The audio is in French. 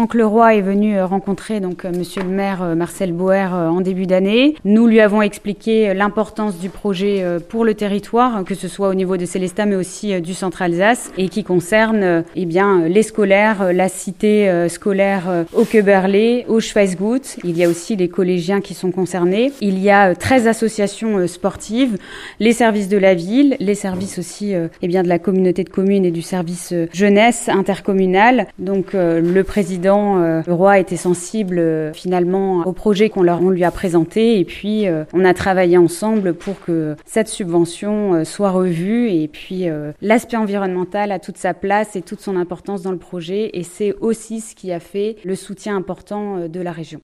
Franck Leroy est venu rencontrer donc Monsieur le maire Marcel Boer en début d'année. Nous lui avons expliqué l'importance du projet pour le territoire, que ce soit au niveau de Célestat mais aussi du centre Alsace, et qui concerne eh bien les scolaires, la cité scolaire au Queberlé, au Schweizgut. Il y a aussi les collégiens qui sont concernés. Il y a 13 associations sportives, les services de la ville, les services aussi eh bien de la communauté de communes et du service jeunesse intercommunal. Donc le président Roy était sensible finalement au projet qu'on lui a présenté. Et puis on a travaillé ensemble pour que cette subvention soit revue. Et puis l'aspect environnemental a toute sa place et toute son importance dans le projet. Et c'est aussi ce qui a fait le soutien important de la région.